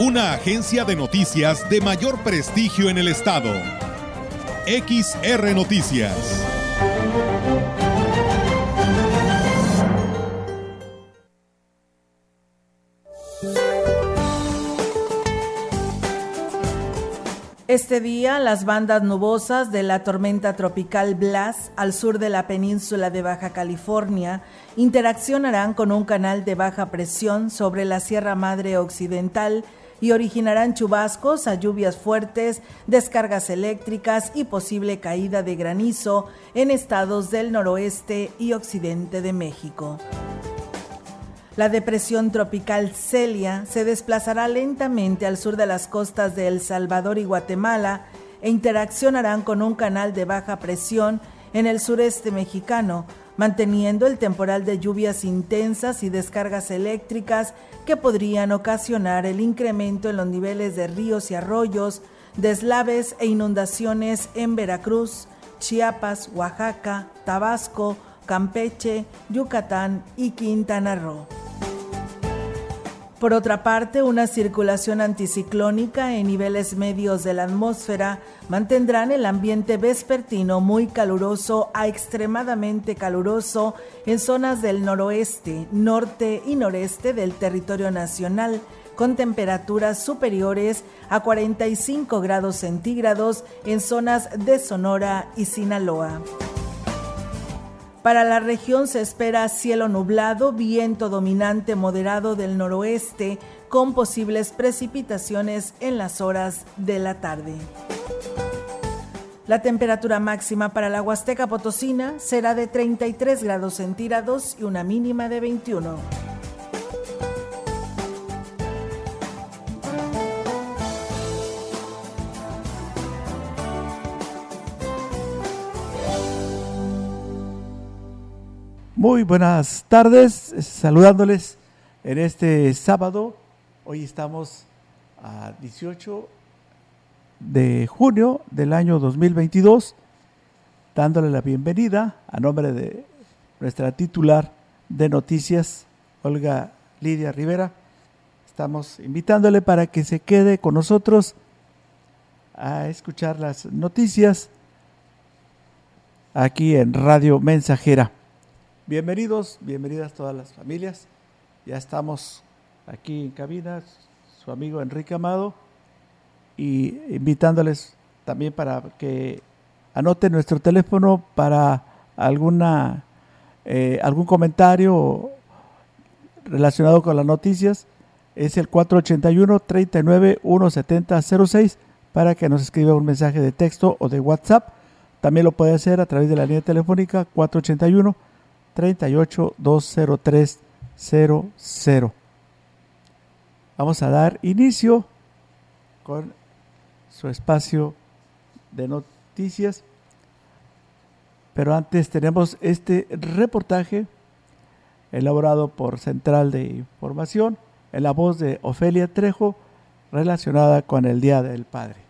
Una agencia de noticias de mayor prestigio en el estado. XR Noticias. Este día, las bandas nubosas de la tormenta tropical Blas al sur de la península de Baja California interaccionarán con un canal de baja presión sobre la Sierra Madre Occidental y originarán chubascos a lluvias fuertes, descargas eléctricas y posible caída de granizo en estados del noroeste y occidente de México. La depresión tropical Celia se desplazará lentamente al sur de las costas de El Salvador y Guatemala e interaccionarán con un canal de baja presión en el sureste mexicano, manteniendo el temporal de lluvias intensas y descargas eléctricas que podrían ocasionar el incremento en los niveles de ríos y arroyos, deslaves e inundaciones en Veracruz, Chiapas, Oaxaca, Tabasco, Campeche, Yucatán y Quintana Roo. Por otra parte, una circulación anticiclónica en niveles medios de la atmósfera mantendrán el ambiente vespertino muy caluroso a extremadamente caluroso en zonas del noroeste, norte y noreste del territorio nacional, con temperaturas superiores a 45 grados centígrados en zonas de Sonora y Sinaloa. Para la región se espera cielo nublado, viento dominante moderado del noroeste, con posibles precipitaciones en las horas de la tarde. La temperatura máxima para la Huasteca Potosina será de 33 grados centígrados y una mínima de 21. Muy buenas tardes, saludándoles en este sábado. Hoy estamos a 18 de junio del año 2022, dándole la bienvenida a nombre de nuestra titular de noticias, Olga Lidia Rivera. Estamos invitándole para que se quede con nosotros a escuchar las noticias aquí en Radio Mensajera. Bienvenidos, bienvenidas todas las familias. Ya estamos aquí en cabina, su amigo Enrique Amado, y invitándoles también para que anoten nuestro teléfono para alguna eh, algún comentario relacionado con las noticias. Es el 481 39 170 para que nos escriba un mensaje de texto o de WhatsApp. También lo puede hacer a través de la línea telefónica 481 38 203 00. Vamos a dar inicio con su espacio de noticias. Pero antes tenemos este reportaje elaborado por Central de Información en la voz de Ofelia Trejo relacionada con el Día del Padre.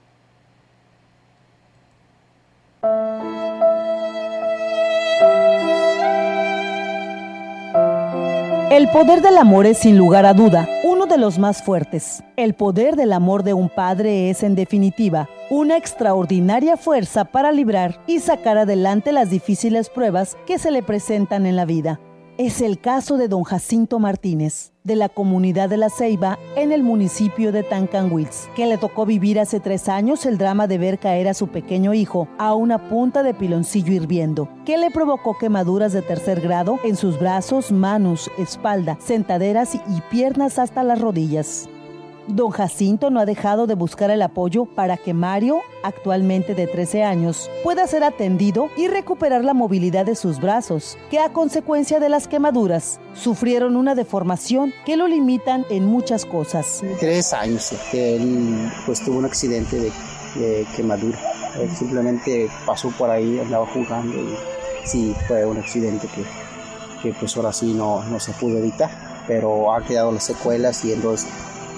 El poder del amor es sin lugar a duda uno de los más fuertes. El poder del amor de un padre es en definitiva una extraordinaria fuerza para librar y sacar adelante las difíciles pruebas que se le presentan en la vida. Es el caso de don Jacinto Martínez, de la comunidad de La Ceiba, en el municipio de Tancanwils, que le tocó vivir hace tres años el drama de ver caer a su pequeño hijo a una punta de piloncillo hirviendo, que le provocó quemaduras de tercer grado en sus brazos, manos, espalda, sentaderas y piernas hasta las rodillas. Don Jacinto no ha dejado de buscar el apoyo para que Mario, actualmente de 13 años, pueda ser atendido y recuperar la movilidad de sus brazos, que a consecuencia de las quemaduras sufrieron una deformación que lo limitan en muchas cosas. Tres años que él pues tuvo un accidente de, quemadura. Él simplemente pasó por ahí, andaba jugando y sí fue un accidente que, que pues ahora sí no, no se pudo evitar, pero ha quedado las secuelas y entonces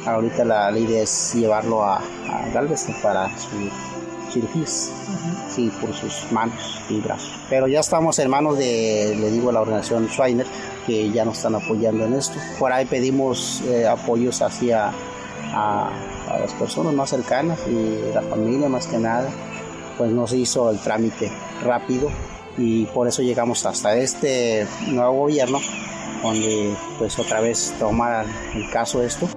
ahorita la, idea es llevarlo a, a Galveston para su cirugías, sí, por sus manos y brazos. Pero ya estamos hermanos de, le digo, la organización Schweiner, que ya nos están apoyando en esto. Por ahí pedimos eh, apoyos hacia a, a, las personas más cercanas y la familia más que nada, pues nos hizo el trámite rápido y por eso llegamos hasta este nuevo gobierno donde pues otra vez toma el caso esto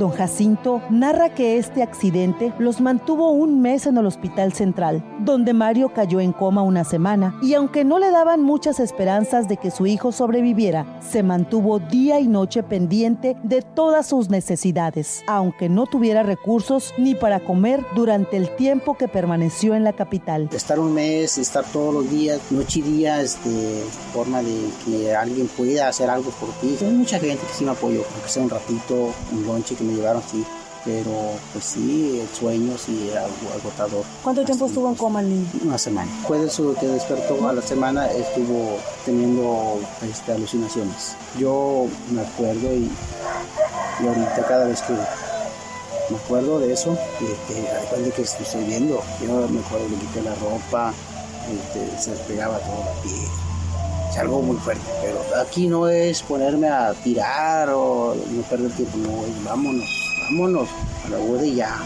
Don Jacinto narra que este accidente los mantuvo un mes en el hospital central, donde Mario cayó en coma una semana y aunque no le daban muchas esperanzas de que su hijo sobreviviera, se mantuvo día y noche pendiente de todas sus necesidades, aunque no tuviera recursos ni para comer durante el tiempo que permaneció en la capital. Estar un mes, estar todos los días, noche y día, este, forma de que alguien pueda hacer algo por ti. Hay mucha gente que sí me apoyó, aunque sea un ratito, un lonche que me llevaron, sí. Pero pues sí, el sueño sí era agotador. ¿Cuánto tiempo estuvo en coma el niño? Una semana. Después de eso que despertó a la semana estuvo teniendo este, alucinaciones. Yo me acuerdo y, y ahorita cada vez que me acuerdo de eso, este, de que estoy viendo, yo me acuerdo que le quité la ropa, este, se despegaba todo la piel es algo muy fuerte, pero aquí no es ponerme a tirar o no perder tiempo, no, vámonos, vámonos a la UD ya,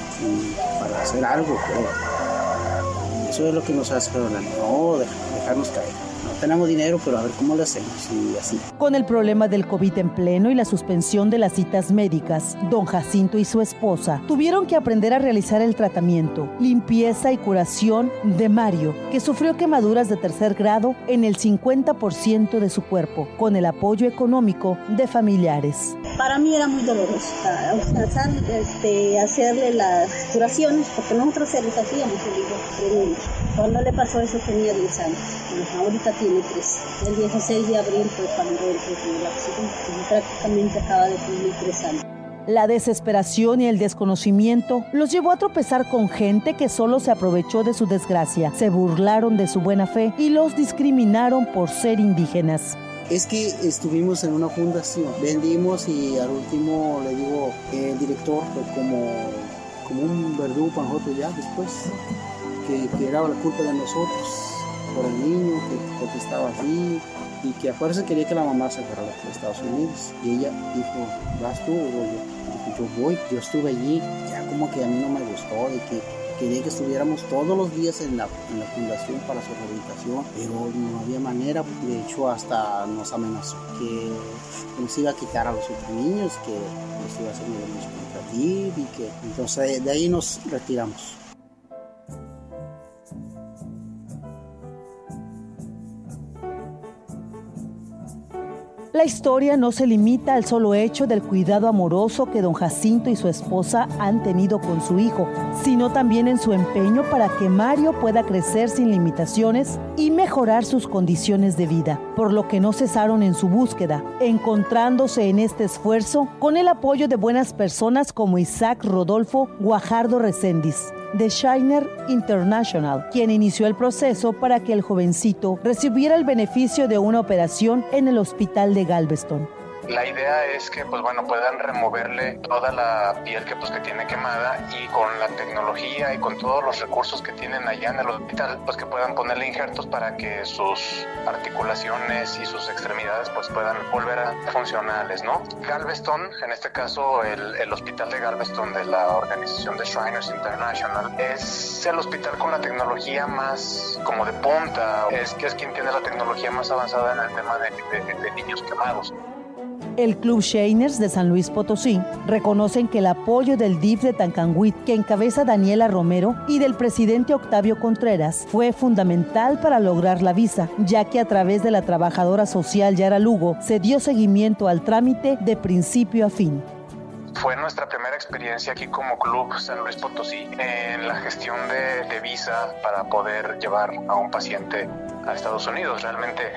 para hacer algo, pero eso es lo que nos hace, no dejarnos caer tenemos dinero, pero a ver cómo lo hacemos y así. Con el problema del COVID en pleno y la suspensión de las citas médicas, don Jacinto y su esposa tuvieron que aprender a realizar el tratamiento, limpieza y curación de Mario, que sufrió quemaduras de tercer grado en el 50% de su cuerpo, con el apoyo económico de familiares. Para mí era muy doloroso este, hacerle las curaciones, porque nosotros se les hacíamos el Cuando le pasó eso tenía 10 años, ahorita tiene 3. El 16 de abril fue cuando el accidente, prácticamente acaba de cumplir 3 años. La desesperación y el desconocimiento los llevó a tropezar con gente que solo se aprovechó de su desgracia, se burlaron de su buena fe y los discriminaron por ser indígenas. Es que estuvimos en una fundación, vendimos y al último le digo, el director fue como, como un verdugo para nosotros ya después, que, que era la culpa de nosotros por el niño, que porque estaba así y que a fuerza quería que la mamá se fuera a Estados Unidos. Y ella dijo, ¿vas tú o yo? yo voy, yo estuve allí, ya como que a mí no me gustó, de que quería que estuviéramos todos los días en la, en la fundación para su rehabilitación, pero no había manera, de hecho hasta nos amenazó que nos iba a quitar a los otros niños, que nos iba a hacer un y que entonces de ahí nos retiramos. La historia no se limita al solo hecho del cuidado amoroso que don Jacinto y su esposa han tenido con su hijo, sino también en su empeño para que Mario pueda crecer sin limitaciones y mejorar sus condiciones de vida, por lo que no cesaron en su búsqueda, encontrándose en este esfuerzo con el apoyo de buenas personas como Isaac Rodolfo Guajardo Recendis de Shiner International, quien inició el proceso para que el jovencito recibiera el beneficio de una operación en el hospital de Galveston. La idea es que, pues bueno, puedan removerle toda la piel que, pues, que tiene quemada y con la tecnología y con todos los recursos que tienen allá en el hospital, pues que puedan ponerle injertos para que sus articulaciones y sus extremidades, pues puedan volver a funcionales, ¿no? Galveston, en este caso el, el hospital de Galveston de la organización de Shriners International, es el hospital con la tecnología más como de punta, es que es quien tiene la tecnología más avanzada en el tema de, de, de niños quemados. El Club Shiners de San Luis Potosí reconocen que el apoyo del DIF de Tancanhuit, que encabeza Daniela Romero, y del presidente Octavio Contreras fue fundamental para lograr la visa, ya que a través de la trabajadora social Yara Lugo se dio seguimiento al trámite de principio a fin fue nuestra primera experiencia aquí como Club San Luis Potosí en la gestión de, de visa para poder llevar a un paciente a Estados Unidos. Realmente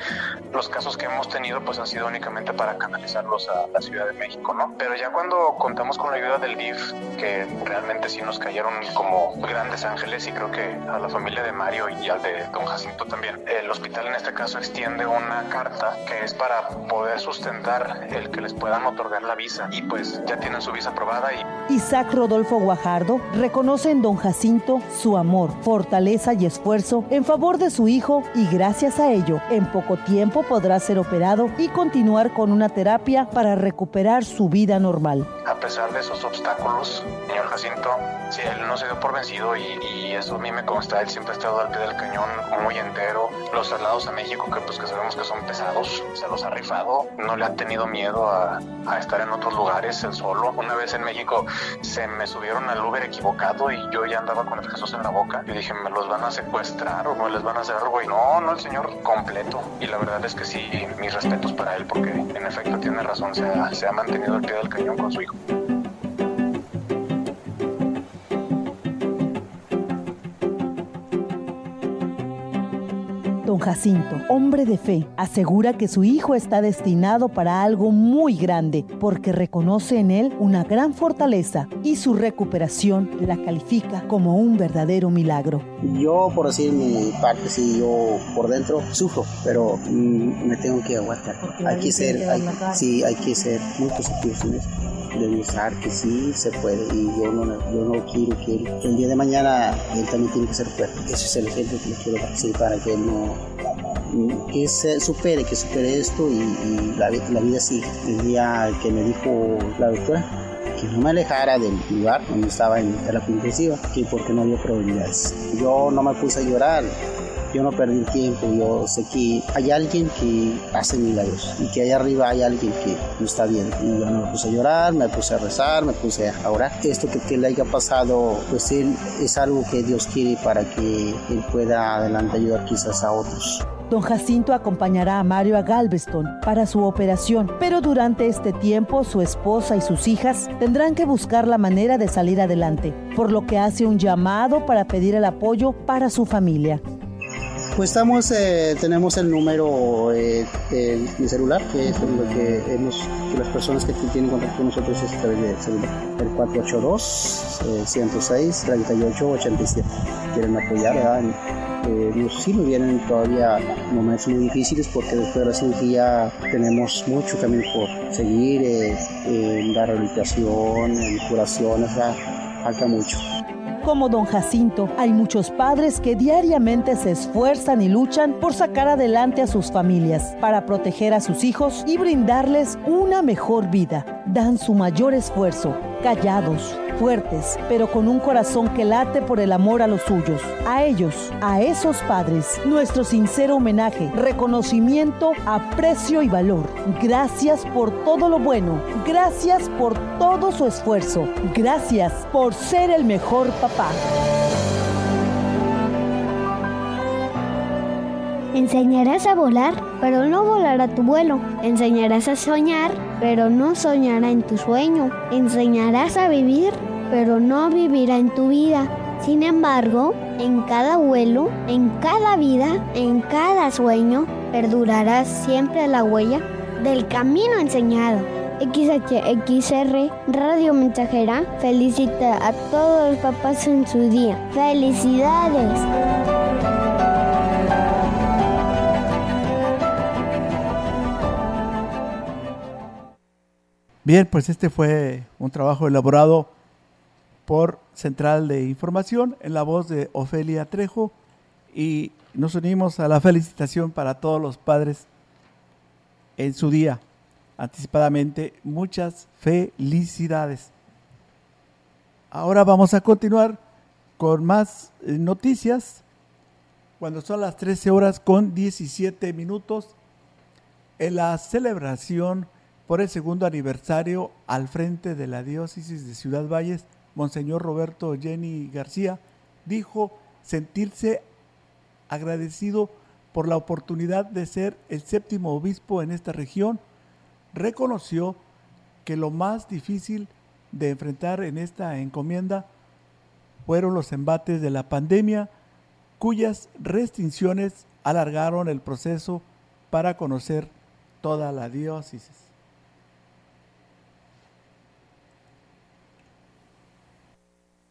los casos que hemos tenido pues han sido únicamente para canalizarlos a la Ciudad de México, ¿no? Pero ya cuando contamos con la ayuda del DIF, que realmente sí nos cayeron como grandes ángeles y creo que a la familia de Mario y al de Don Jacinto también, el hospital en este caso extiende una carta que es para poder sustentar el que les puedan otorgar la visa y pues ya tienen su visa aprobada y Isaac Rodolfo Guajardo reconoce en Don Jacinto su amor, fortaleza y esfuerzo en favor de su hijo y gracias a ello, en poco tiempo podrá ser operado y continuar con una terapia para recuperar su vida normal. A pesar de esos obstáculos, señor Jacinto, si él no se dio por vencido y, eso a mí me consta, él siempre ha estado al pie del cañón muy entero. Los traslados a México, que pues que sabemos que son pesados, se los ha rifado, no le ha tenido miedo a, a estar en otros lugares él solo. Una vez en México se me subieron al Uber equivocado y yo ya andaba con el Jesús en la boca. Y dije, ¿me los van a secuestrar o no les van a hacer algo? Y no, no, el señor completo. Y la verdad es que sí, mis respetos para él porque en efecto tiene razón, se ha, se ha mantenido al pie del cañón con su hijo. Jacinto, hombre de fe, asegura que su hijo está destinado para algo muy grande porque reconoce en él una gran fortaleza y su recuperación la califica como un verdadero milagro. Yo, por decir mi parte, sí, yo por dentro sufro, pero mm, me tengo que aguantar. Hay que ser, hay, sí, hay que ser muy positivos en eso demostrar que sí se puede y yo no, yo no quiero que él, el día de mañana él también tiene que ser fuerte. Ese es el ejemplo que le quiero dar, sí, para que él no que se supere, que supere esto y, y la, la, vida sigue. El día que me dijo la doctora que no me alejara del lugar donde estaba en terapia intensiva, que porque no había probabilidades. Yo no me puse a llorar, yo no perdí tiempo, yo sé que hay alguien que hace milagros y que allá arriba hay alguien que no está bien. Y yo me puse a llorar, me puse a rezar, me puse a orar. Esto que, que le haya pasado, pues él es algo que Dios quiere para que él pueda adelante ayudar quizás a otros. Don Jacinto acompañará a Mario a Galveston para su operación, pero durante este tiempo su esposa y sus hijas tendrán que buscar la manera de salir adelante, por lo que hace un llamado para pedir el apoyo para su familia. Pues estamos, eh, tenemos el número eh, de mi celular, que es lo que hemos, que las personas que tienen contacto con nosotros es a través del celular, el 482-106-3887. Quieren apoyar, ¿verdad? Eh, sí me vienen todavía momentos muy difíciles porque después de la cirugía tenemos mucho camino por seguir, eh, en la rehabilitación, en curación, o sea, como don Jacinto, hay muchos padres que diariamente se esfuerzan y luchan por sacar adelante a sus familias, para proteger a sus hijos y brindarles una mejor vida. Dan su mayor esfuerzo, callados, fuertes, pero con un corazón que late por el amor a los suyos. A ellos, a esos padres, nuestro sincero homenaje, reconocimiento, aprecio y valor. Gracias por todo lo bueno. Gracias por todo su esfuerzo. Gracias por ser el mejor papá. Enseñarás a volar, pero no volar a tu vuelo. Enseñarás a soñar, pero no soñará en tu sueño. Enseñarás a vivir, pero no vivirá en tu vida. Sin embargo, en cada vuelo, en cada vida, en cada sueño, perdurará siempre la huella del camino enseñado. XHXR Radio Mensajera felicita a todos los papás en su día. ¡Felicidades! Bien, pues este fue un trabajo elaborado por Central de Información en la voz de Ofelia Trejo y nos unimos a la felicitación para todos los padres en su día. Anticipadamente, muchas felicidades. Ahora vamos a continuar con más eh, noticias. Cuando son las 13 horas con 17 minutos, en la celebración por el segundo aniversario al frente de la diócesis de Ciudad Valles, Monseñor Roberto Jenny García dijo sentirse agradecido por la oportunidad de ser el séptimo obispo en esta región. Reconoció que lo más difícil de enfrentar en esta encomienda fueron los embates de la pandemia, cuyas restricciones alargaron el proceso para conocer toda la diócesis.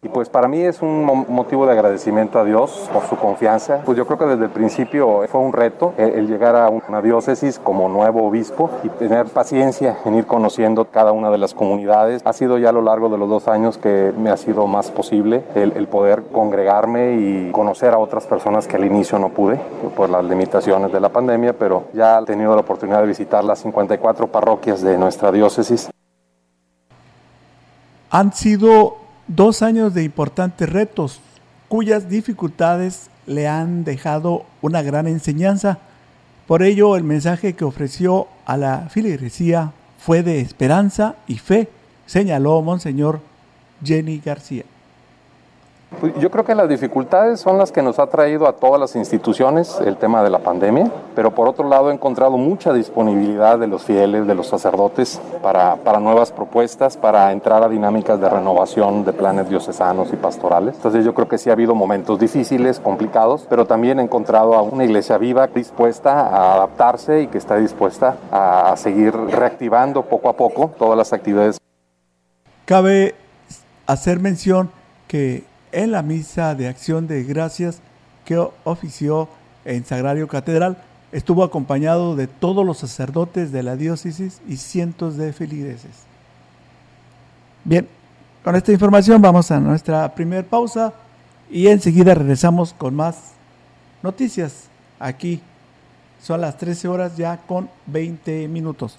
Y pues para mí es un motivo de agradecimiento a Dios por su confianza. Pues yo creo que desde el principio fue un reto el, llegar a una diócesis como nuevo obispo y tener paciencia en ir conociendo cada una de las comunidades. Ha sido ya a lo largo de los dos años que me ha sido más posible el, el poder congregarme y conocer a otras personas que al inicio no pude por las limitaciones de la pandemia, pero ya he tenido la oportunidad de visitar las 54 parroquias de nuestra diócesis. Han sido dos años de importantes retos, cuyas dificultades le han dejado una gran enseñanza. Por ello, el mensaje que ofreció a la filigresía fue de esperanza y fe, señaló Monseñor Jenny García. Pues, yo creo que las dificultades son las que nos ha traído a todas las instituciones el tema de la pandemia, pero por otro lado he encontrado mucha disponibilidad de los fieles, de los sacerdotes para, para nuevas propuestas, para entrar a dinámicas de renovación de planes diocesanos y pastorales. Entonces yo creo que sí ha habido momentos difíciles, complicados, pero también he encontrado a una iglesia viva dispuesta a adaptarse y que está dispuesta a seguir reactivando poco a poco todas las actividades. Cabe hacer mención que en la misa de acción de gracias que ofició en Sagrario Catedral. Estuvo acompañado de todos los sacerdotes de la diócesis y cientos de feligreses. Bien, con esta información vamos a nuestra primera pausa y enseguida regresamos con más noticias aquí. Son las 13 horas ya con 20 minutos.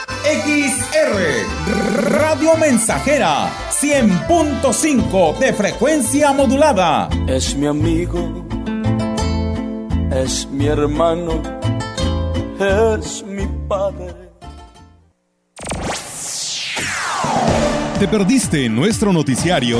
XR Radio Mensajera 100.5 de frecuencia modulada. Es mi amigo, es mi hermano, es mi padre. ¿Te perdiste nuestro noticiario?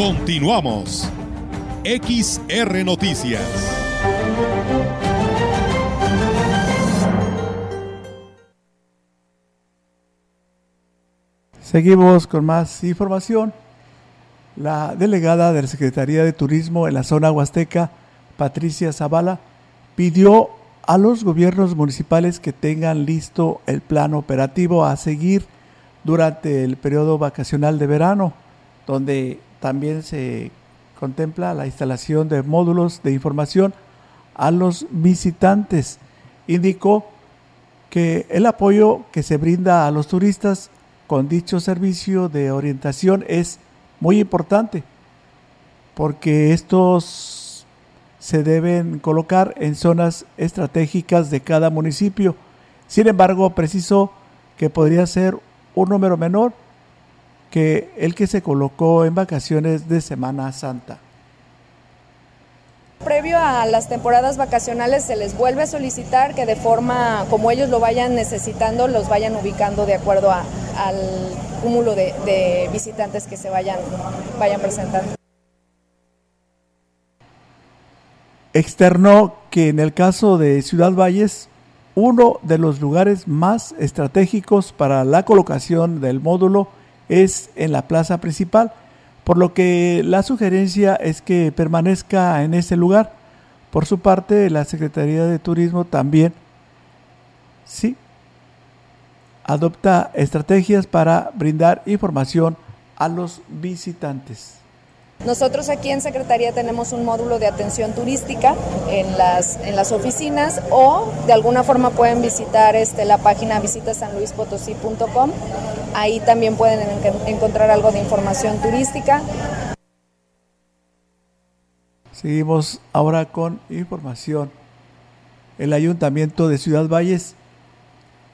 Continuamos. XR Noticias. Seguimos con más información. La delegada de la Secretaría de Turismo en la zona huasteca, Patricia Zavala, pidió a los gobiernos municipales que tengan listo el plan operativo a seguir durante el periodo vacacional de verano, donde también se contempla la instalación de módulos de información a los visitantes. Indicó que el apoyo que se brinda a los turistas con dicho servicio de orientación es muy importante porque estos se deben colocar en zonas estratégicas de cada municipio. Sin embargo, precisó que podría ser un número menor que el que se colocó en vacaciones de Semana Santa. previo a las temporadas vacacionales se les vuelve a solicitar que de forma como ellos lo vayan necesitando los vayan ubicando de acuerdo a, al cúmulo de, de, visitantes que se vayan, vayan presentando. Externó que en el caso de Ciudad Valles, uno de los lugares más estratégicos para la colocación del módulo es en la plaza principal, por lo que la sugerencia es que permanezca en ese lugar. Por su parte, la Secretaría de Turismo también, sí, adopta estrategias para brindar información a los visitantes. Nosotros aquí en Secretaría tenemos un módulo de atención turística en las, en las oficinas o de alguna forma pueden visitar este, la página visitasanluispotosí.com. Ahí también pueden encontrar algo de información turística. Seguimos ahora con información. El Ayuntamiento de Ciudad Valles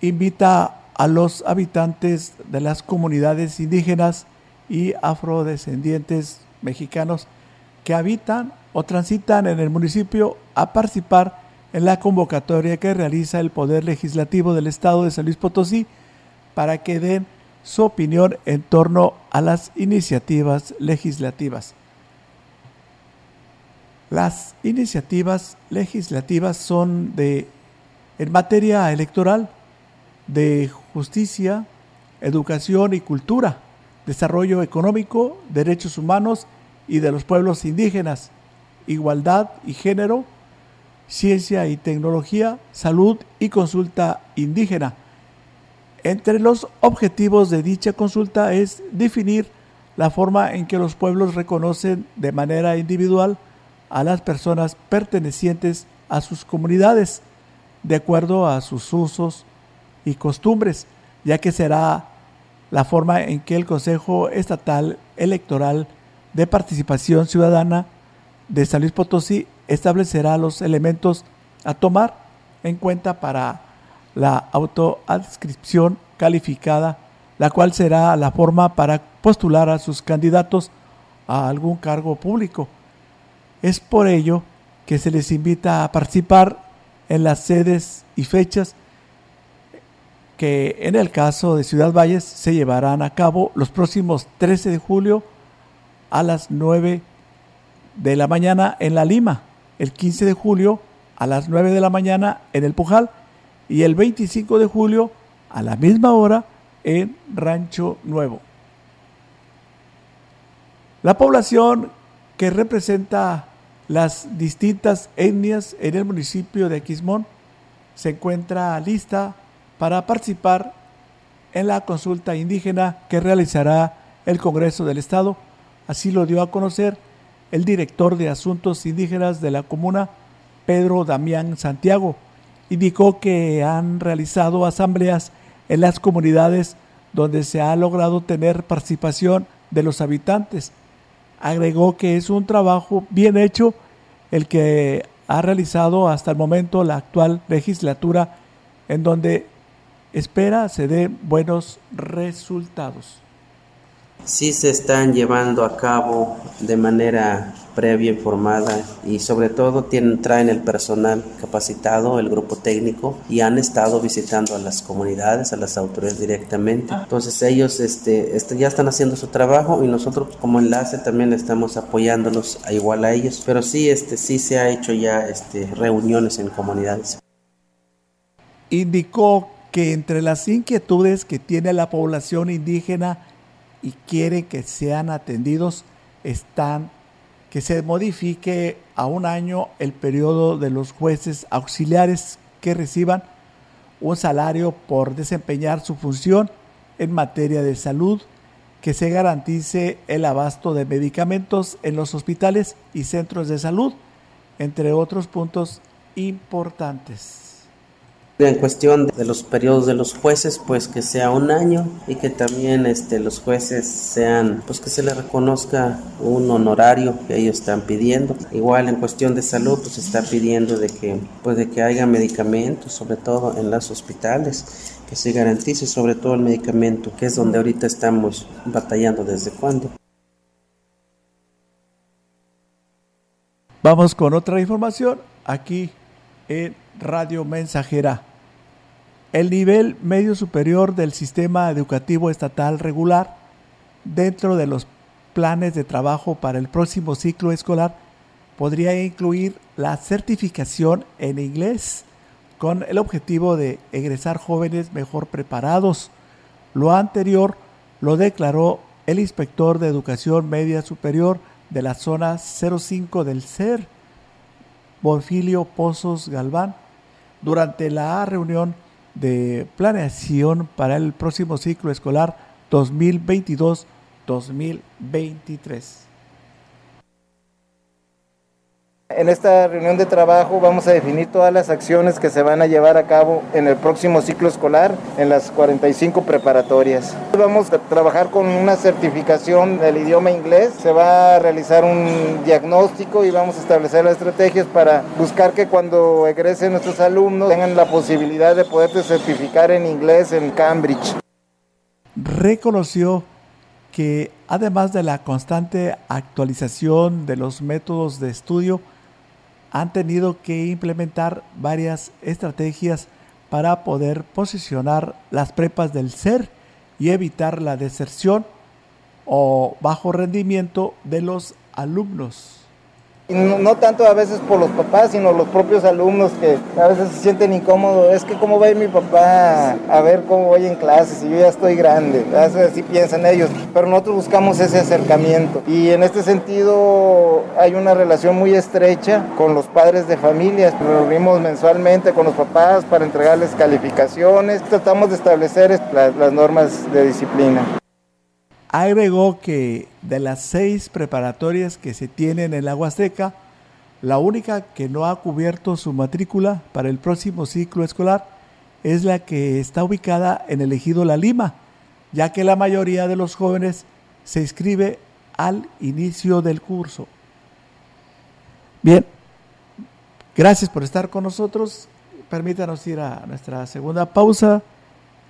invita a los habitantes de las comunidades indígenas y afrodescendientes mexicanos que habitan o transitan en el municipio a participar en la convocatoria que realiza el Poder Legislativo del Estado de San Luis Potosí para que den su opinión en torno a las iniciativas legislativas. Las iniciativas legislativas son de en materia electoral, de justicia, educación y cultura, desarrollo económico, derechos humanos y de los pueblos indígenas, igualdad y género, ciencia y tecnología, salud y consulta indígena. Entre los objetivos de dicha consulta es definir la forma en que los pueblos reconocen de manera individual a las personas pertenecientes a sus comunidades, de acuerdo a sus usos y costumbres, ya que será la forma en que el Consejo Estatal Electoral de Participación Ciudadana de San Luis Potosí establecerá los elementos a tomar en cuenta para la autoadscripción calificada, la cual será la forma para postular a sus candidatos a algún cargo público. Es por ello que se les invita a participar en las sedes y fechas que en el caso de Ciudad Valles se llevarán a cabo los próximos 13 de julio a las 9 de la mañana en La Lima, el 15 de julio a las 9 de la mañana en El Pujal y el 25 de julio a la misma hora en Rancho Nuevo. La población que representa las distintas etnias en el municipio de Aquismón se encuentra lista para participar en la consulta indígena que realizará el Congreso del Estado. Así lo dio a conocer el director de Asuntos Indígenas de la comuna, Pedro Damián Santiago. Indicó que han realizado asambleas en las comunidades donde se ha logrado tener participación de los habitantes. Agregó que es un trabajo bien hecho el que ha realizado hasta el momento la actual legislatura en donde espera se den buenos resultados. Sí se están llevando a cabo de manera previa informada y sobre todo tienen, traen el personal capacitado, el grupo técnico y han estado visitando a las comunidades, a las autoridades directamente. Entonces ellos este, este, ya están haciendo su trabajo y nosotros como enlace también estamos apoyándolos a igual a ellos. Pero sí, este, sí se ha hecho ya este, reuniones en comunidades. Indicó que entre las inquietudes que tiene la población indígena y quiere que sean atendidos están que se modifique a un año el periodo de los jueces auxiliares que reciban un salario por desempeñar su función en materia de salud, que se garantice el abasto de medicamentos en los hospitales y centros de salud, entre otros puntos importantes. En cuestión de los periodos de los jueces, pues que sea un año y que también este, los jueces sean, pues que se les reconozca un honorario que ellos están pidiendo. Igual en cuestión de salud, pues está pidiendo de que, pues de que haya medicamentos, sobre todo en los hospitales, que se garantice sobre todo el medicamento, que es donde ahorita estamos batallando desde cuándo. Vamos con otra información aquí en Radio Mensajera. El nivel medio superior del sistema educativo estatal regular dentro de los planes de trabajo para el próximo ciclo escolar podría incluir la certificación en inglés con el objetivo de egresar jóvenes mejor preparados. Lo anterior lo declaró el inspector de educación media superior de la zona 05 del CER, Bonfilio Pozos Galván, durante la reunión de planeación para el próximo ciclo escolar 2022-2023. En esta reunión de trabajo vamos a definir todas las acciones que se van a llevar a cabo en el próximo ciclo escolar en las 45 preparatorias. Vamos a trabajar con una certificación del idioma inglés, se va a realizar un diagnóstico y vamos a establecer las estrategias para buscar que cuando egresen nuestros alumnos tengan la posibilidad de poderse certificar en inglés en Cambridge. Reconoció que además de la constante actualización de los métodos de estudio, han tenido que implementar varias estrategias para poder posicionar las prepas del ser y evitar la deserción o bajo rendimiento de los alumnos. No, tanto a veces por los papás, sino los propios alumnos que a veces se sienten incómodos. Es que cómo va a ir mi papá a ver cómo voy en clases y yo ya estoy grande. Así piensan ellos. Pero nosotros buscamos ese acercamiento. Y en este sentido hay una relación muy estrecha con los padres de familias. Nos reunimos mensualmente con los papás para entregarles calificaciones. Tratamos de establecer las normas de disciplina. Agregó que de las seis preparatorias que se tienen en la Huasteca, la única que no ha cubierto su matrícula para el próximo ciclo escolar es la que está ubicada en el ejido La Lima, ya que la mayoría de los jóvenes se inscribe al inicio del curso. Bien, gracias por estar con nosotros. Permítanos ir a nuestra segunda pausa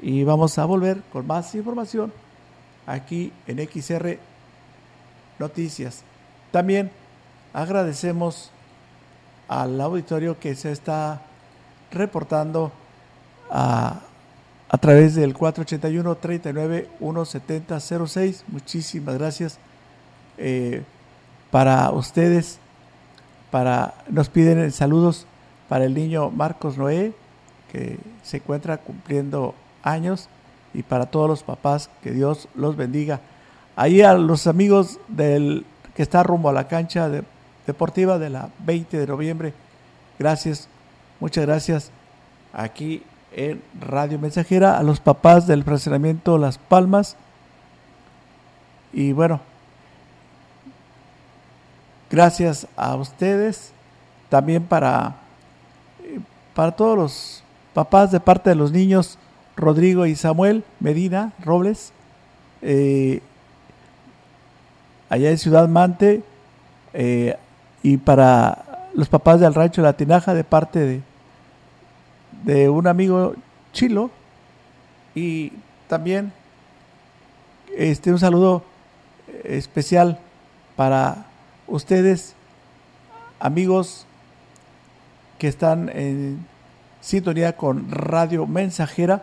y vamos a volver con más información aquí en XR Noticias. También agradecemos al auditorio que se está reportando a, a través del 481 39 17006 Muchísimas gracias eh, para ustedes. Para, nos piden saludos para el niño Marcos Noé, que se encuentra cumpliendo años y para todos los papás, que Dios los bendiga. Ahí a los amigos del que está rumbo a la cancha deportiva de la 20 de noviembre, gracias, muchas gracias aquí en Radio Mensajera, a los papás del fraccionamiento Las Palmas. Y bueno, gracias a ustedes, también para, para todos los papás de parte de los niños Rodrigo y Samuel Medina Robles, eh, allá en Ciudad Mante, eh, y para los papás del rancho La Tinaja de parte de, de un amigo chilo, y también este, un saludo especial para ustedes, amigos que están en sintonía con Radio Mensajera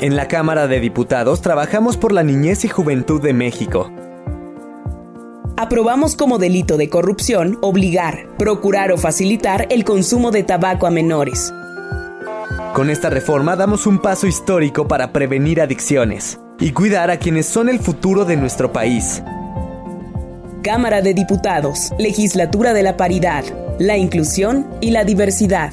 En la Cámara de Diputados trabajamos por la niñez y juventud de México. Aprobamos como delito de corrupción obligar, procurar o facilitar el consumo de tabaco a menores. Con esta reforma damos un paso histórico para prevenir adicciones y cuidar a quienes son el futuro de nuestro país. Cámara de Diputados, Legislatura de la Paridad, la Inclusión y la Diversidad.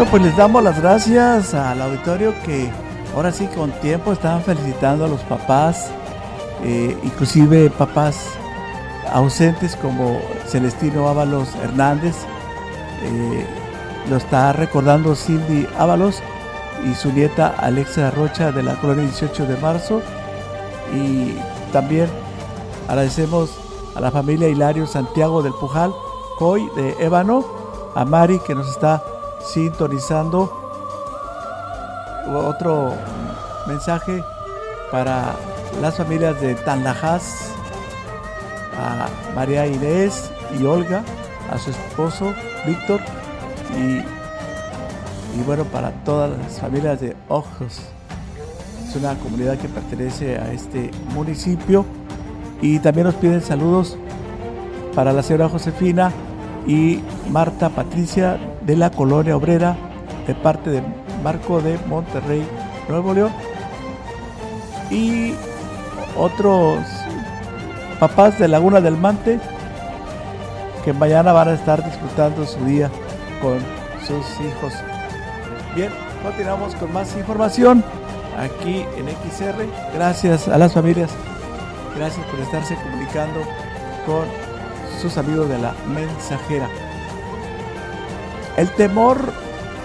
Bueno, pues les damos las gracias al auditorio que ahora sí con tiempo estaban felicitando a los papás, eh, inclusive papás ausentes como Celestino Ábalos Hernández. Eh, lo está recordando Cindy Ábalos y su nieta Alexa Rocha de la colonia 18 de marzo. Y también agradecemos a la familia Hilario Santiago del Pujal, Coy de Ébano, a Mari que nos está sintonizando. Otro mensaje para las familias de Tanlajas, a María Inés y Olga, a su esposo Víctor y, y bueno, para todas las familias de Ojos. Es una comunidad que pertenece a este municipio y también nos piden saludos para la señora Josefina y Marta Patricia de la colonia obrera de parte de Marco de Monterrey, Nuevo León. Y otros papás de Laguna del Mante que mañana van a estar disfrutando su día con sus hijos. Bien, continuamos con más información aquí en XR. Gracias a las familias. Gracias por estarse comunicando con sus amigos de la mensajera. El temor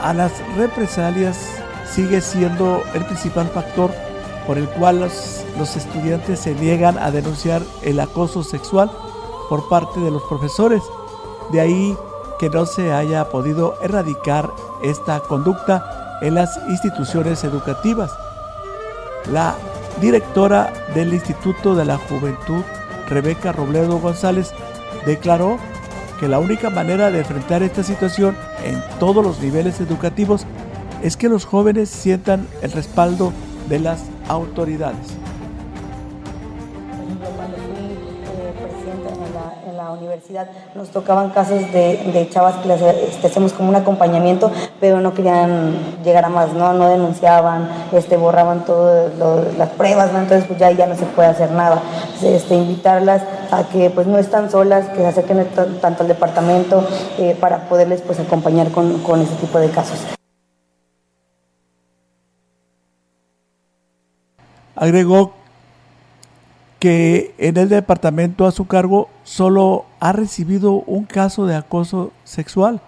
a las represalias sigue siendo el principal factor por el cual los, los, estudiantes se niegan a denunciar el acoso sexual por parte de los profesores. De ahí que no se haya podido erradicar esta conducta en las instituciones educativas. La directora del Instituto de la Juventud, Rebeca Robledo González, declaró que la única manera de enfrentar esta situación en todos los niveles educativos es que los jóvenes sientan el respaldo de las autoridades. Nos tocaban casos de, chavas que les este, hacemos como un acompañamiento, pero no querían llegar a más, no, no denunciaban, este, borraban todas las pruebas, entonces pues ya, ya no se puede hacer nada. Este, invitarlas a que pues no están solas, que se acerquen tanto al departamento eh, para poderles pues acompañar con, con ese tipo de casos. Agregó que en el departamento a su cargo solo ha recibido un caso de acoso sexual.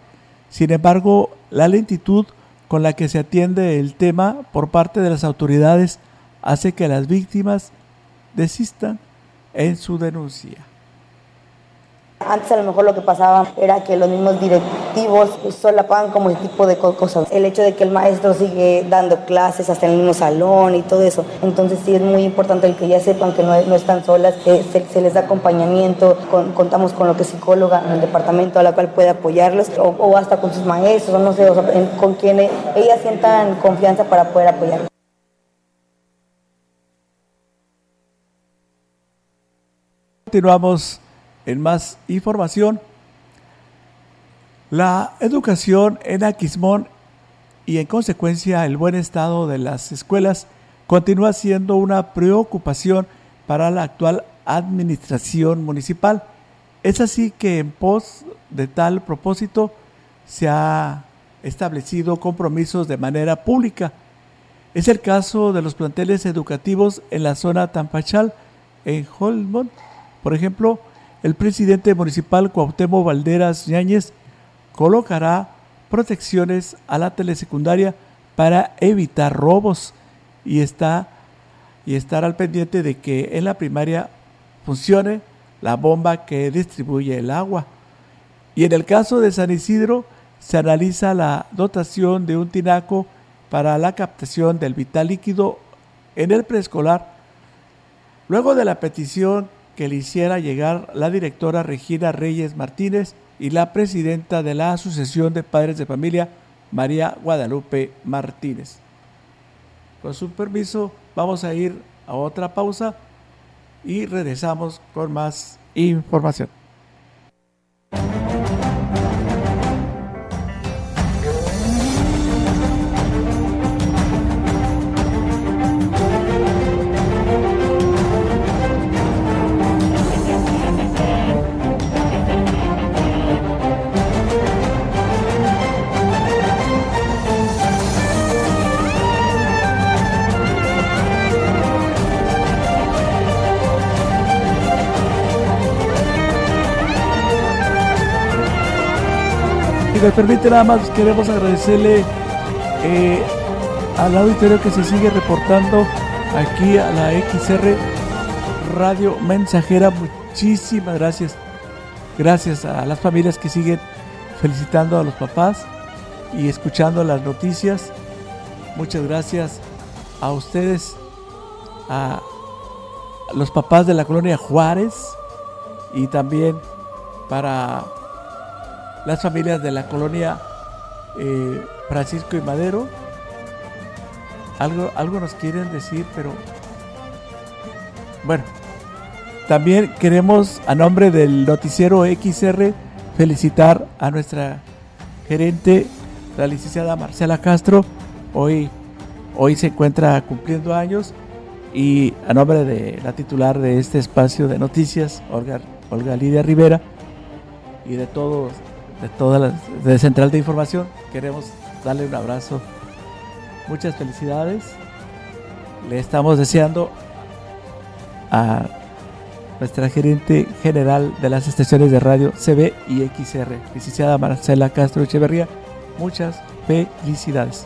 Sin embargo, la lentitud con la que se atiende el tema por parte de las autoridades hace que las víctimas desistan en su denuncia. Antes a lo mejor lo que pasaba era que los mismos directivos solapaban como ese tipo de cosas. El hecho de que el maestro sigue dando clases hasta en el mismo salón y todo eso. Entonces sí es muy importante el que ya sepan que no, están solas, que se, les da acompañamiento, contamos con lo que psicóloga en el departamento a la cual puede apoyarlos o, hasta con sus maestros, o no sé, con quienes ellas sientan confianza para poder apoyarlos. Continuamos en más información. La educación en Aquismón y en consecuencia el buen estado de las escuelas continúa siendo una preocupación para la actual administración municipal. Es así que en pos de tal propósito se ha establecido compromisos de manera pública. Es el caso de los planteles educativos en la zona Tampachal, en Holmont, por ejemplo, el presidente municipal Cuauhtémoc Valderas Ñáñez colocará protecciones a la telesecundaria para evitar robos y está y al pendiente de que en la primaria funcione la bomba que distribuye el agua. Y en el caso de San Isidro se analiza la dotación de un tinaco para la captación del vital líquido en el preescolar. Luego de la petición que le hiciera llegar la directora Regina Reyes Martínez y la presidenta de la Asociación de Padres de Familia, María Guadalupe Martínez. Con su permiso, vamos a ir a otra pausa y regresamos con más información. Si me permite nada más, queremos agradecerle eh, al auditorio que se sigue reportando aquí a la XR Radio Mensajera. Muchísimas gracias. Gracias a las familias que siguen felicitando a los papás y escuchando las noticias. Muchas gracias a ustedes, a los papás de la colonia Juárez y también para las familias de la colonia eh, Francisco y Madero. Algo, algo nos quieren decir, pero bueno, también queremos a nombre del noticiero XR felicitar a nuestra gerente, la licenciada Marcela Castro. Hoy, hoy se encuentra cumpliendo años y a nombre de la titular de este espacio de noticias, Olga, Olga Lidia Rivera, y de todos de toda la de Central de Información. Queremos darle un abrazo. Muchas felicidades. Le estamos deseando a nuestra gerente general de las estaciones de radio CB y XR, licenciada Marcela Castro Echeverría. Muchas felicidades.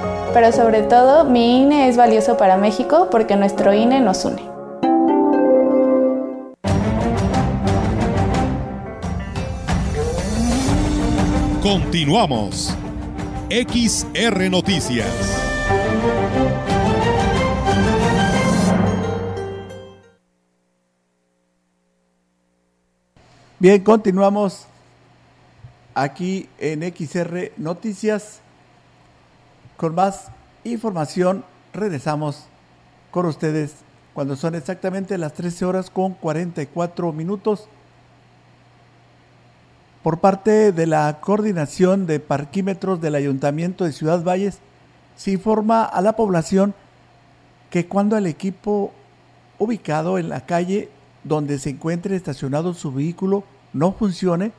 Pero sobre todo, mi INE es valioso para México porque nuestro INE nos une. Continuamos. XR Noticias. Bien, continuamos aquí en XR Noticias con más información. Regresamos con ustedes cuando son exactamente las 13 horas con 44 minutos. Por parte de la Coordinación de Parquímetros del Ayuntamiento de Ciudad Valles, se informa a la población que cuando el equipo ubicado en la calle donde se encuentre estacionado su vehículo no funcione,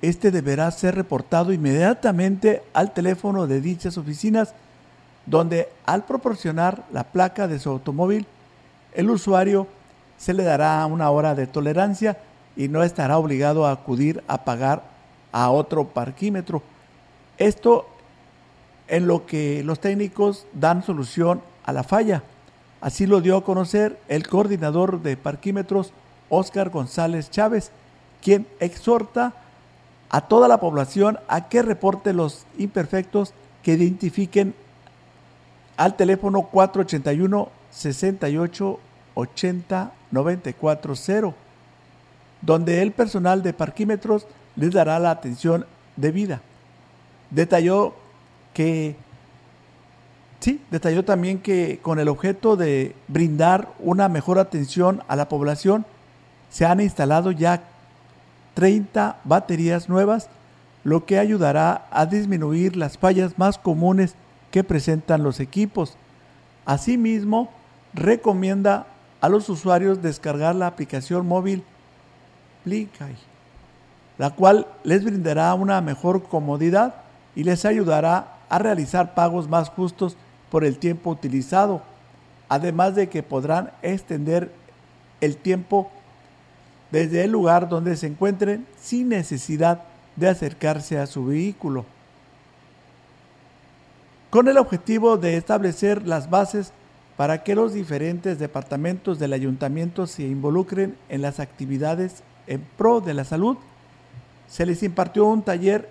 este deberá ser reportado inmediatamente al teléfono de dichas oficinas, donde al proporcionar la placa de su automóvil, el usuario se le dará una hora de tolerancia y no estará obligado a acudir a pagar a otro parquímetro. Esto en lo que los técnicos dan solución a la falla. Así lo dio a conocer el coordinador de parquímetros, Óscar González Chávez, quien exhorta a toda la población a que reporte los imperfectos que identifiquen al teléfono 481 68 80 940 donde el personal de parquímetros les dará la atención debida. Detalló que, sí, detalló también que con el objeto de brindar una mejor atención a la población, se han instalado ya 30 baterías nuevas, lo que ayudará a disminuir las fallas más comunes que presentan los equipos. Asimismo, recomienda a los usuarios descargar la aplicación móvil la cual les brindará una mejor comodidad y les ayudará a realizar pagos más justos por el tiempo utilizado, además de que podrán extender el tiempo desde el lugar donde se encuentren sin necesidad de acercarse a su vehículo. Con el objetivo de establecer las bases para que los diferentes departamentos del ayuntamiento se involucren en las actividades en pro de la salud, se les impartió un taller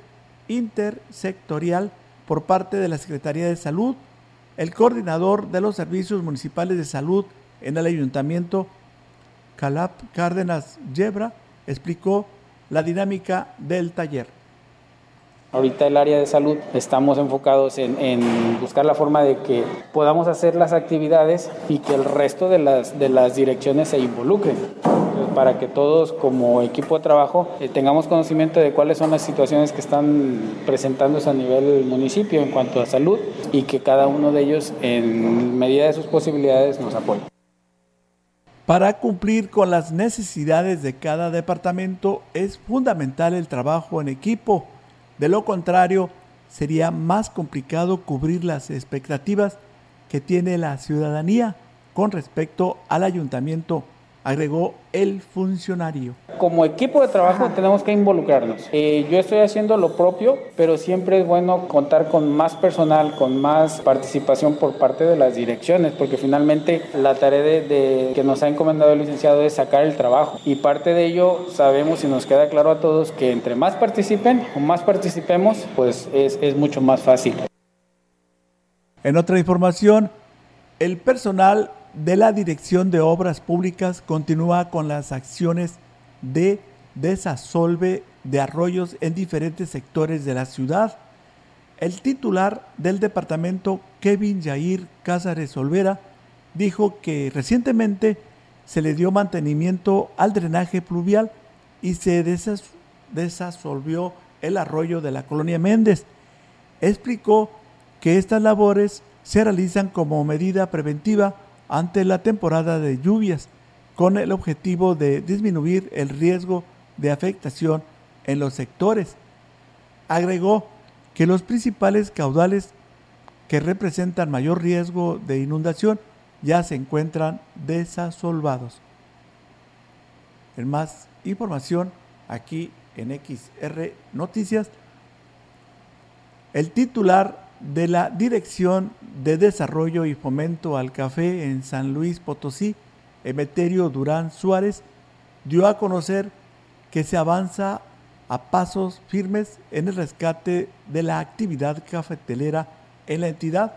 intersectorial por parte de la Secretaría de Salud, el coordinador de los servicios municipales de salud en el ayuntamiento, Calap Cárdenas Yebra, explicó la dinámica del taller. Ahorita el área de salud estamos enfocados en, en, buscar la forma de que podamos hacer las actividades y que el resto de las, de las direcciones se involucren para que todos como equipo de trabajo eh, tengamos conocimiento de cuáles son las situaciones que están presentándose a nivel municipio en cuanto a salud y que cada uno de ellos en medida de sus posibilidades nos apoye. Para cumplir con las necesidades de cada departamento es fundamental el trabajo en equipo. De lo contrario, sería más complicado cubrir las expectativas que tiene la ciudadanía con respecto al ayuntamiento agregó el funcionario. Como equipo de trabajo tenemos que involucrarnos. Eh, yo estoy haciendo lo propio, pero siempre es bueno contar con más personal, con más participación por parte de las direcciones, porque finalmente la tarea de, que nos ha encomendado el licenciado es sacar el trabajo. Y parte de ello sabemos y nos queda claro a todos que entre más participen o más participemos, pues es, es mucho más fácil. En otra información, el personal de la Dirección de Obras Públicas continúa con las acciones de desasolve de arroyos en diferentes sectores de la ciudad. El titular del departamento, Kevin Jair Cázares Olvera, dijo que recientemente se le dio mantenimiento al drenaje pluvial y se desasolvió el arroyo de la colonia Méndez. Explicó que estas labores se realizan como medida preventiva ante la temporada de lluvias, con el objetivo de disminuir el riesgo de afectación en los sectores. Agregó que los principales caudales que representan mayor riesgo de inundación ya se encuentran desasolvados. En más información, aquí en XR Noticias, el titular de la Dirección de Desarrollo y Fomento al Café en San Luis Potosí, Emeterio Durán Suárez, dio a conocer que se avanza a pasos firmes en el rescate de la actividad cafetelera en la entidad,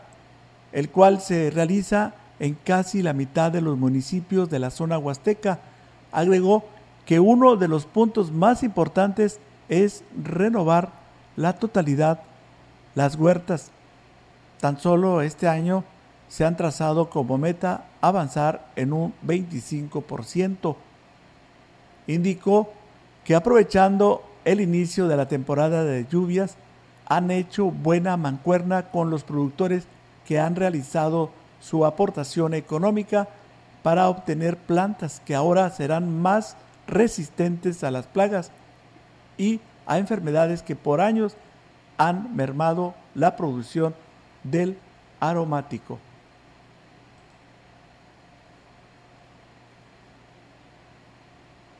el cual se realiza en casi la mitad de los municipios de la zona huasteca. Agregó que uno de los puntos más importantes es renovar la totalidad las huertas. Tan solo este año se han trazado como meta avanzar en un 25%. Indicó que aprovechando el inicio de la temporada de lluvias, han hecho buena mancuerna con los productores que han realizado su aportación económica para obtener plantas que ahora serán más resistentes a las plagas y a enfermedades que por años han mermado la producción del aromático.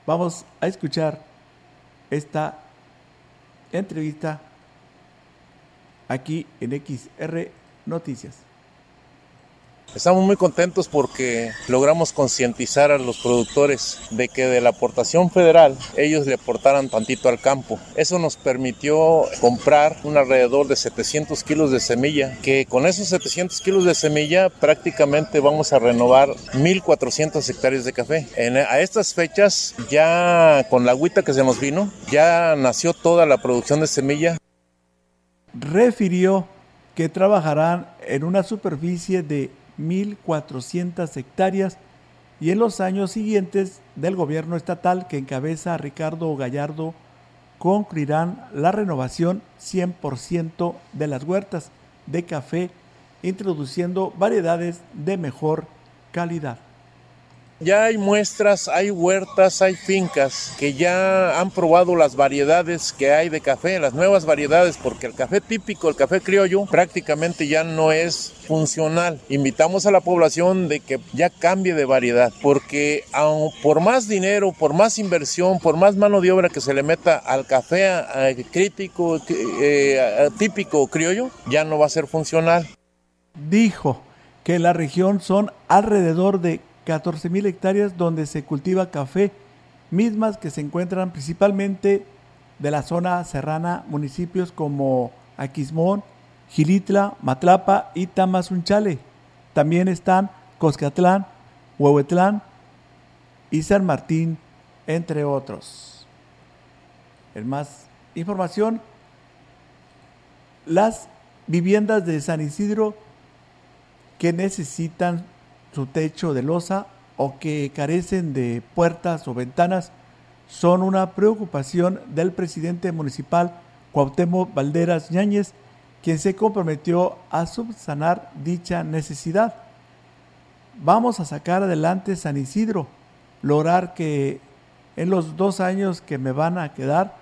Vamos a escuchar esta entrevista aquí en XR Noticias. Estamos muy contentos porque logramos concientizar a los productores de que de la aportación federal ellos le aportaran tantito al campo. Eso nos permitió comprar un alrededor de 700 kilos de semilla, que con esos 700 kilos de semilla prácticamente vamos a renovar 1.400 hectáreas de café. A estas fechas ya con la agüita que se nos vino, ya nació toda la producción de semilla. Refirió que trabajarán en una superficie de 1.400 hectáreas y en los años siguientes del gobierno estatal que encabeza Ricardo Gallardo concluirán la renovación 100% de las huertas de café, introduciendo variedades de mejor calidad. Ya hay muestras, hay huertas, hay fincas que ya han probado las variedades que hay de café, las nuevas variedades, porque el café típico, el café criollo, prácticamente ya no es funcional. Invitamos a la población de que ya cambie de variedad, porque por más dinero, por más inversión, por más mano de obra que se le meta al café crítico, eh, típico criollo, ya no va a ser funcional. Dijo que en la región son alrededor de 14 mil hectáreas donde se cultiva café, mismas que se encuentran principalmente de la zona serrana, municipios como Aquismón, Gilitla, Matlapa y Tamazunchale. También están Coscatlán, Huehuetlán y San Martín, entre otros. En más información, las viviendas de San Isidro que necesitan su techo de losa o que carecen de puertas o ventanas son una preocupación del presidente municipal Cuauhtémoc Valderas Ñáñez, quien se comprometió a subsanar dicha necesidad. Vamos a sacar adelante San Isidro, lograr que en los dos años que me van a quedar,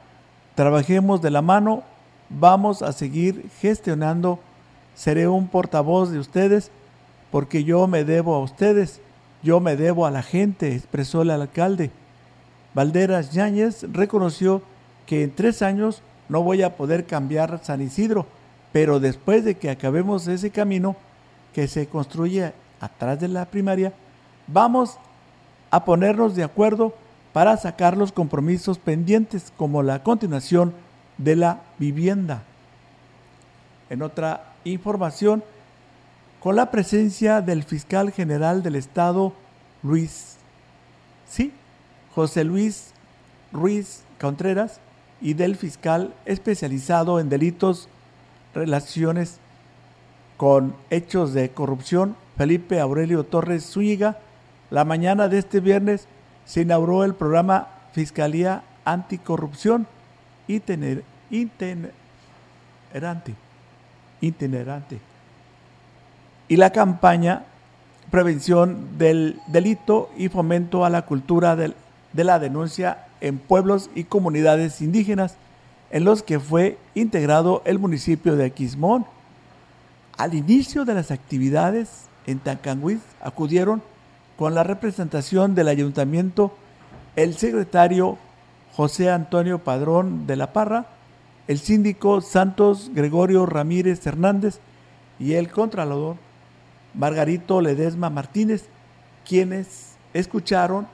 trabajemos de la mano, vamos a seguir gestionando, seré un portavoz de ustedes porque yo me debo a ustedes, yo me debo a la gente, expresó el alcalde. Valderas Yáñez reconoció que en tres años no voy a poder cambiar San Isidro, pero después de que acabemos ese camino que se construye atrás de la primaria, vamos a ponernos de acuerdo para sacar los compromisos pendientes como la continuación de la vivienda. En otra información, con la presencia del fiscal general del Estado, Luis, sí, José Luis Ruiz Contreras, y del fiscal especializado en delitos, relaciones con hechos de corrupción, Felipe Aurelio Torres Zúñiga, la mañana de este viernes se inauguró el programa Fiscalía Anticorrupción itinerante. itinerante y la campaña prevención del delito y fomento a la cultura de la denuncia en pueblos y comunidades indígenas, en los que fue integrado el municipio de Aquismón. Al inicio de las actividades en Tancanguis acudieron con la representación del ayuntamiento el secretario José Antonio Padrón de la Parra, el síndico Santos Gregorio Ramírez Hernández y el contralor Margarito Ledesma Martínez, quienes escucharon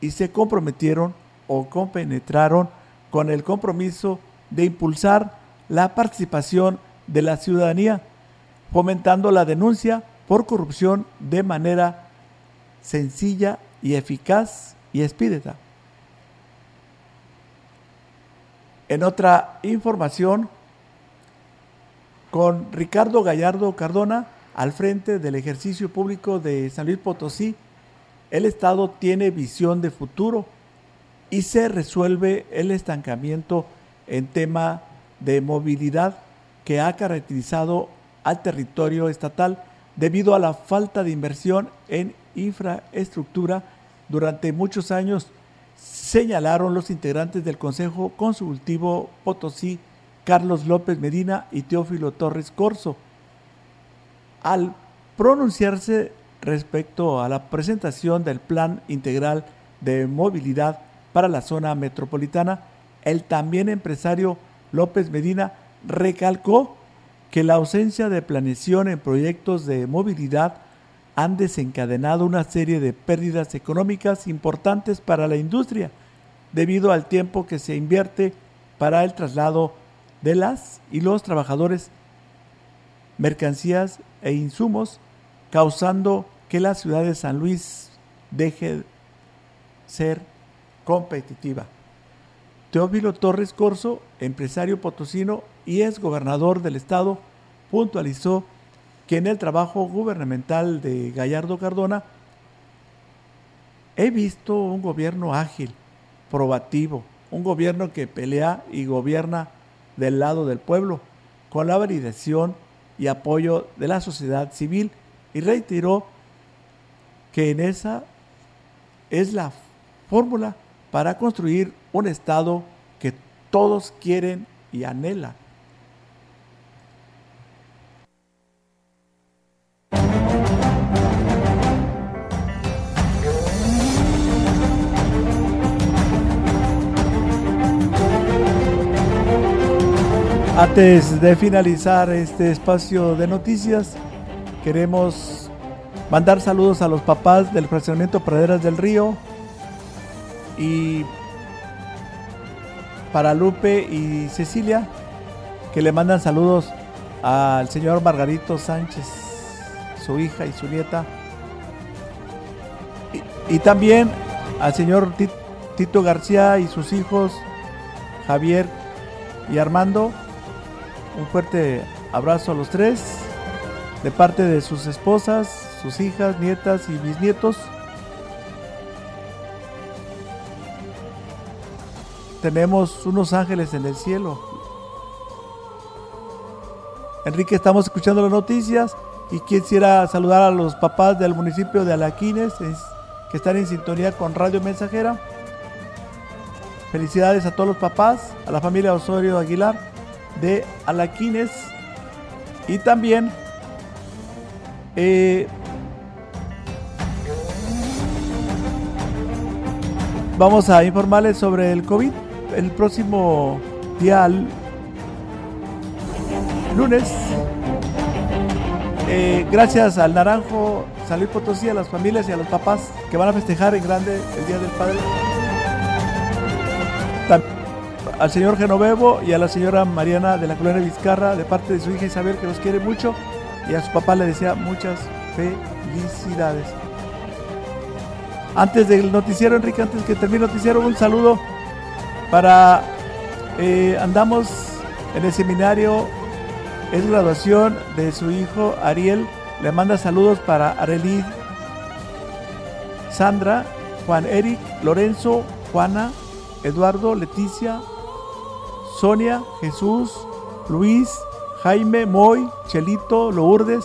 y se comprometieron o compenetraron con el compromiso de impulsar la participación de la ciudadanía, fomentando la denuncia por corrupción de manera sencilla y eficaz y expídita. En otra información, con Ricardo Gallardo Cardona al frente del ejercicio público de San Luis Potosí, el Estado tiene visión de futuro y se resuelve el estancamiento en tema de movilidad que ha caracterizado al territorio estatal debido a la falta de inversión en infraestructura durante muchos años, señalaron los integrantes del Consejo Consultivo Potosí, Carlos López Medina y Teófilo Torres Corso. Al pronunciarse respecto a la presentación del Plan Integral de Movilidad para la zona metropolitana, el también empresario López Medina recalcó que la ausencia de planeación en proyectos de movilidad han desencadenado una serie de pérdidas económicas importantes para la industria, debido al tiempo que se invierte para el traslado de las y los trabajadores, mercancías e insumos, causando que la ciudad de San Luis deje ser competitiva. Teófilo Torres Corso, empresario potosino y ex gobernador del estado, puntualizó que en el trabajo gubernamental de Gallardo Cardona he visto un gobierno ágil, probativo, un gobierno que pelea y gobierna del lado del pueblo, con la validación y apoyo de la sociedad civil, y reiteró que en esa es la fórmula para construir un Estado que todos quieren y anhelan. Antes de finalizar este espacio de noticias, queremos mandar saludos a los papás del fraccionamiento Praderas del Río y para Lupe y Cecilia, que le mandan saludos al señor Margarito Sánchez, su hija y su nieta, y, y también al señor Tito García y sus hijos, Javier y Armando un fuerte abrazo a los tres de parte de sus esposas, sus hijas, nietas y bisnietos. Tenemos unos ángeles en el cielo. Enrique, estamos escuchando las noticias y quisiera saludar a los papás del municipio de Alaquines que están en sintonía con Radio Mensajera. Felicidades a todos los papás, a la familia Osorio Aguilar de Alaquines y también eh, vamos a informarles sobre el COVID el próximo día lunes. Eh, gracias al Naranjo, San Luis Potosí, a las familias y a los papás que van a festejar en grande el Día del Padre al señor Genovevo y a la señora Mariana de la colonia Vizcarra de parte de su hija Isabel que los quiere mucho y a su papá le desea muchas felicidades. Antes del noticiero, Enrique, antes que termine el noticiero, un saludo para... Eh, andamos en el seminario, es graduación de su hijo Ariel, le manda saludos para Arely, Sandra, Juan Eric, Lorenzo, Juana, Eduardo, Leticia, Sonia, Jesús, Luis, Jaime, Moy, Chelito, Lourdes,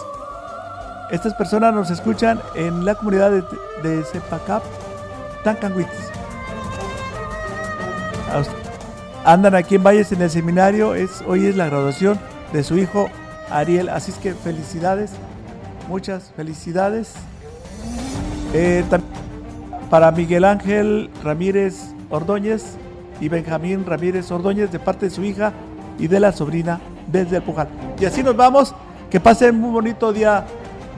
Estas personas nos escuchan en la comunidad de, de Cepacap, Tancanwitz. Andan aquí en Valles en el seminario. Es, hoy es la graduación de su hijo Ariel. Así es que felicidades. Muchas felicidades. Eh, para Miguel Ángel Ramírez Ordóñez y Benjamín Ramírez Ordóñez de parte de su hija y de la sobrina desde el Pujal. Y así nos vamos. Que pasen un bonito día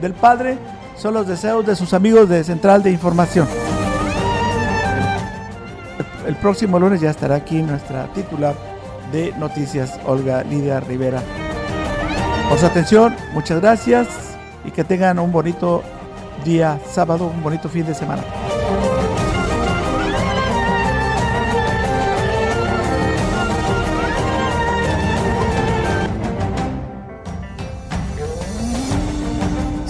del Padre. Son los deseos de sus amigos de Central de Información. El próximo lunes ya estará aquí nuestra titular de noticias, Olga Lidia Rivera. Por su atención, muchas gracias y que tengan un bonito día sábado, un bonito fin de semana.